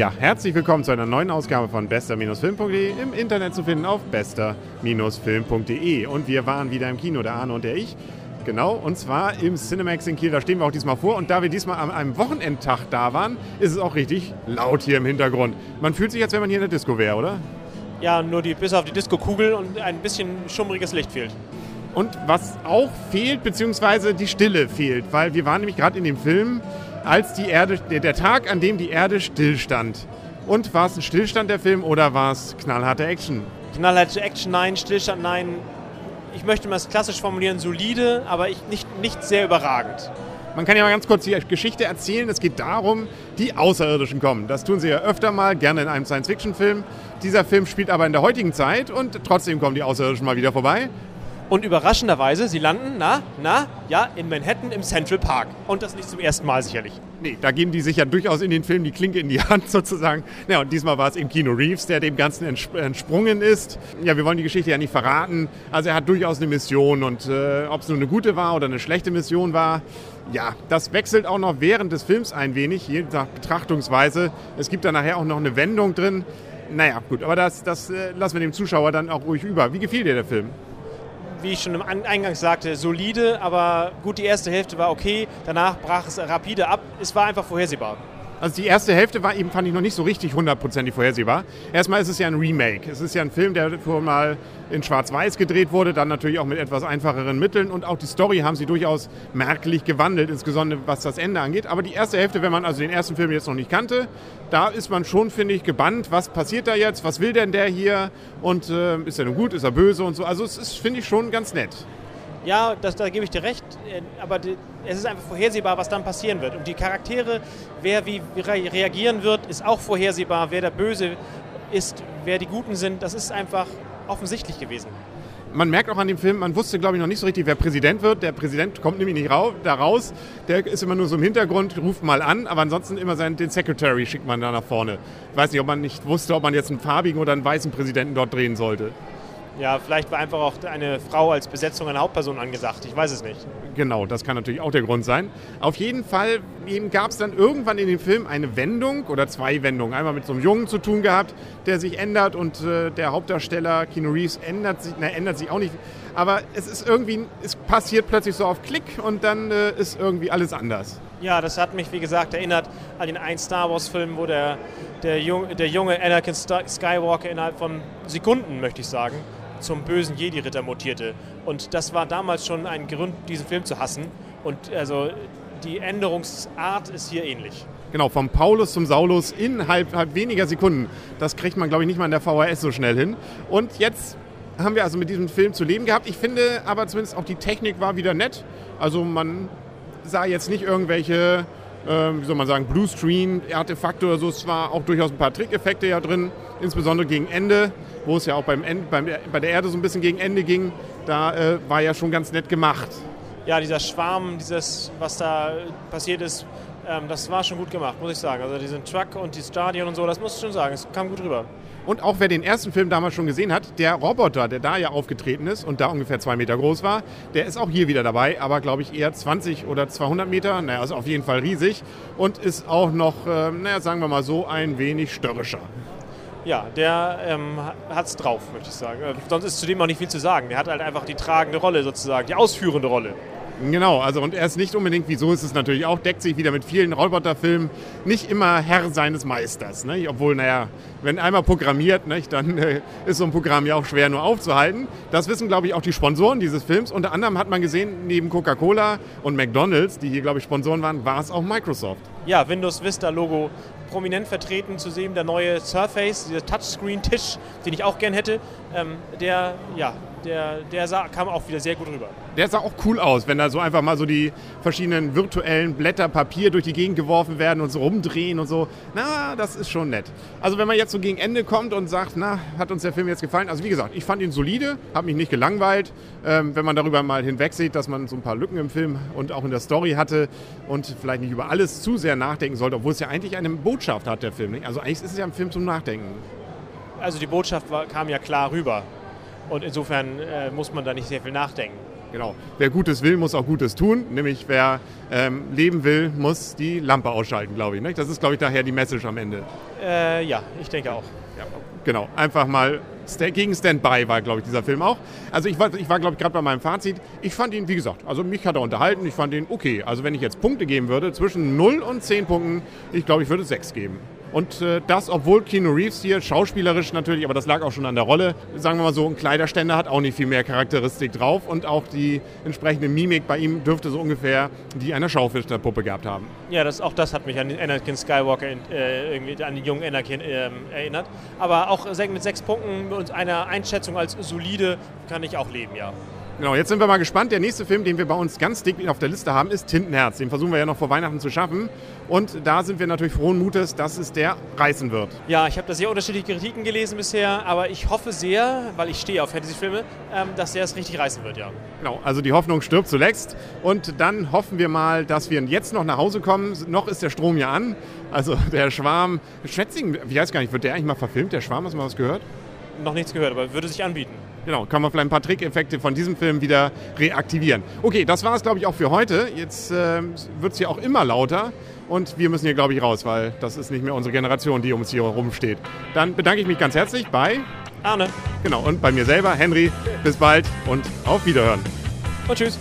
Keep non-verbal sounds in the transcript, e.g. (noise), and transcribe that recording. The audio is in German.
Ja, herzlich willkommen zu einer neuen Ausgabe von bester-film.de im Internet zu finden auf bester-film.de. Und wir waren wieder im Kino, der Arne und der ich. Genau, und zwar im Cinemax in Kiel, da stehen wir auch diesmal vor. Und da wir diesmal an einem Wochenendtag da waren, ist es auch richtig laut hier im Hintergrund. Man fühlt sich, als wenn man hier in der Disco wäre, oder? Ja, nur die, bis auf die Disco-Kugel und ein bisschen schummriges Licht fehlt. Und was auch fehlt, beziehungsweise die Stille fehlt, weil wir waren nämlich gerade in dem Film, als die Erde, der Tag, an dem die Erde stillstand. Und war es ein Stillstand der Film oder war es knallharte Action? Knallharte Action, nein. Stillstand, nein. Ich möchte mal es klassisch formulieren, solide, aber ich, nicht, nicht sehr überragend. Man kann ja mal ganz kurz die Geschichte erzählen. Es geht darum, die Außerirdischen kommen. Das tun sie ja öfter mal, gerne in einem Science-Fiction-Film. Dieser Film spielt aber in der heutigen Zeit und trotzdem kommen die Außerirdischen mal wieder vorbei. Und überraschenderweise, sie landen, na, na, ja, in Manhattan im Central Park. Und das nicht zum ersten Mal sicherlich. Nee, da geben die sich ja durchaus in den Film die Klinke in die (laughs) Hand sozusagen. Ja, und diesmal war es eben Kino Reeves, der dem Ganzen entsprungen ist. Ja, wir wollen die Geschichte ja nicht verraten. Also er hat durchaus eine Mission und äh, ob es nur eine gute war oder eine schlechte Mission war, ja, das wechselt auch noch während des Films ein wenig, je nach Betrachtungsweise. Es gibt da nachher auch noch eine Wendung drin. Naja, gut, aber das, das äh, lassen wir dem Zuschauer dann auch ruhig über. Wie gefiel dir der Film? Wie ich schon im Eingang sagte, solide, aber gut, die erste Hälfte war okay. Danach brach es rapide ab. Es war einfach vorhersehbar. Also die erste Hälfte war eben, fand ich, noch nicht so richtig hundertprozentig vorhersehbar. Erstmal ist es ja ein Remake. Es ist ja ein Film, der vorher mal in Schwarz-Weiß gedreht wurde, dann natürlich auch mit etwas einfacheren Mitteln und auch die Story haben sie durchaus merklich gewandelt, insbesondere was das Ende angeht. Aber die erste Hälfte, wenn man also den ersten Film jetzt noch nicht kannte, da ist man schon, finde ich, gebannt, was passiert da jetzt, was will denn der hier und äh, ist er nun gut, ist er böse und so. Also es ist, finde ich, schon ganz nett. Ja, das, da gebe ich dir recht, äh, aber die, es ist einfach vorhersehbar, was dann passieren wird. Und die Charaktere, wer wie reagieren wird, ist auch vorhersehbar. Wer der Böse ist, wer die Guten sind, das ist einfach offensichtlich gewesen. Man merkt auch an dem Film, man wusste, glaube ich, noch nicht so richtig, wer Präsident wird. Der Präsident kommt nämlich nicht raus, da raus. Der ist immer nur so im Hintergrund, ruft mal an, aber ansonsten immer seinen, den Secretary schickt man da nach vorne. Ich weiß nicht, ob man nicht wusste, ob man jetzt einen farbigen oder einen weißen Präsidenten dort drehen sollte. Ja, vielleicht war einfach auch eine Frau als Besetzung einer Hauptperson angesagt. Ich weiß es nicht. Genau, das kann natürlich auch der Grund sein. Auf jeden Fall gab es dann irgendwann in dem Film eine Wendung oder zwei Wendungen. Einmal mit so einem Jungen zu tun gehabt, der sich ändert und äh, der Hauptdarsteller Keanu Reeves ändert sich, na, ändert sich auch nicht. Aber es ist irgendwie, es passiert plötzlich so auf Klick und dann äh, ist irgendwie alles anders. Ja, das hat mich, wie gesagt, erinnert an den einen Star Wars-Film, wo der, der, Jung, der junge Anakin Skywalker innerhalb von Sekunden, möchte ich sagen, zum bösen Jedi-Ritter mutierte. Und das war damals schon ein Grund, diesen Film zu hassen. Und also die Änderungsart ist hier ähnlich. Genau, vom Paulus zum Saulus innerhalb halb weniger Sekunden. Das kriegt man, glaube ich, nicht mal in der VHS so schnell hin. Und jetzt haben wir also mit diesem Film zu leben gehabt. Ich finde aber zumindest auch die Technik war wieder nett. Also man sah jetzt nicht irgendwelche, äh, wie soll man sagen, Bluescreen-Artefakte oder so. Es war auch durchaus ein paar Trickeffekte ja drin, insbesondere gegen Ende wo es ja auch beim Ende, beim, bei der Erde so ein bisschen gegen Ende ging, da äh, war ja schon ganz nett gemacht. Ja, dieser Schwarm, dieses, was da passiert ist, ähm, das war schon gut gemacht, muss ich sagen. Also diesen Truck und die Stadion und so, das muss ich schon sagen, es kam gut rüber. Und auch wer den ersten Film damals schon gesehen hat, der Roboter, der da ja aufgetreten ist und da ungefähr zwei Meter groß war, der ist auch hier wieder dabei, aber glaube ich eher 20 oder 200 Meter, naja, also auf jeden Fall riesig und ist auch noch, äh, naja, sagen wir mal so, ein wenig störrischer ja, der ähm, es drauf, möchte ich sagen. Äh, sonst ist zudem auch nicht viel zu sagen. Der hat halt einfach die tragende Rolle sozusagen, die ausführende Rolle. Genau, also und er ist nicht unbedingt, wieso ist es natürlich auch, deckt sich wieder mit vielen Roboterfilmen, nicht immer Herr seines Meisters. Ne? Obwohl, naja, wenn einmal programmiert, ne, dann äh, ist so ein Programm ja auch schwer nur aufzuhalten. Das wissen, glaube ich, auch die Sponsoren dieses Films. Unter anderem hat man gesehen, neben Coca-Cola und McDonalds, die hier, glaube ich, Sponsoren waren, war es auch Microsoft. Ja, Windows Vista Logo prominent vertreten zu sehen, der neue Surface, dieser Touchscreen-Tisch, den ich auch gern hätte, ähm, der, ja, der, der sah, kam auch wieder sehr gut rüber. Der sah auch cool aus, wenn da so einfach mal so die verschiedenen virtuellen Blätter Papier durch die Gegend geworfen werden und so rumdrehen und so. Na, das ist schon nett. Also wenn man jetzt so gegen Ende kommt und sagt, na, hat uns der Film jetzt gefallen? Also wie gesagt, ich fand ihn solide, habe mich nicht gelangweilt. Ähm, wenn man darüber mal hinweg sieht, dass man so ein paar Lücken im Film und auch in der Story hatte und vielleicht nicht über alles zu sehr nachdenken sollte, obwohl es ja eigentlich eine Botschaft hat, der Film. Nicht? Also eigentlich ist es ja ein Film zum Nachdenken. Also die Botschaft war, kam ja klar rüber. Und insofern äh, muss man da nicht sehr viel nachdenken. Genau. Wer Gutes will, muss auch Gutes tun. Nämlich wer ähm, leben will, muss die Lampe ausschalten, glaube ich. Ne? Das ist, glaube ich, daher die Message am Ende. Äh, ja, ich denke auch. Ja, genau. Einfach mal gegen Standby war, glaube ich, dieser Film auch. Also ich war, ich war glaube ich, gerade bei meinem Fazit. Ich fand ihn, wie gesagt, also mich hat er unterhalten. Ich fand ihn okay. Also wenn ich jetzt Punkte geben würde, zwischen 0 und 10 Punkten, ich glaube, ich würde 6 geben. Und äh, das, obwohl Keanu Reeves hier schauspielerisch natürlich, aber das lag auch schon an der Rolle, sagen wir mal so, ein Kleiderständer hat auch nicht viel mehr Charakteristik drauf und auch die entsprechende Mimik bei ihm dürfte so ungefähr die einer Schaufensterpuppe gehabt haben. Ja, das, auch das hat mich an Anakin Skywalker, äh, irgendwie an den jungen Anakin äh, erinnert. Aber auch mit sechs Punkten und einer Einschätzung als solide kann ich auch leben, ja. Genau, jetzt sind wir mal gespannt. Der nächste Film, den wir bei uns ganz dick auf der Liste haben, ist Tintenherz. Den versuchen wir ja noch vor Weihnachten zu schaffen. Und da sind wir natürlich frohen Mutes, dass es der reißen wird. Ja, ich habe da sehr unterschiedliche Kritiken gelesen bisher, aber ich hoffe sehr, weil ich stehe auf Fantasy-Filme, ähm, dass der es richtig reißen wird, ja. Genau, also die Hoffnung stirbt zuletzt. Und dann hoffen wir mal, dass wir jetzt noch nach Hause kommen. Noch ist der Strom ja an. Also (laughs) der Schwarm, Schätzing, ich weiß gar nicht, wird der eigentlich mal verfilmt? Der Schwarm, hast du mal was gehört? Noch nichts gehört, aber würde sich anbieten. Genau, kann man vielleicht ein paar Trickeffekte von diesem Film wieder reaktivieren. Okay, das war es, glaube ich, auch für heute. Jetzt äh, wird es hier auch immer lauter und wir müssen hier, glaube ich, raus, weil das ist nicht mehr unsere Generation, die uns hier rumsteht. Dann bedanke ich mich ganz herzlich bei Arne. Genau, und bei mir selber, Henry. Bis bald und auf Wiederhören. Und tschüss.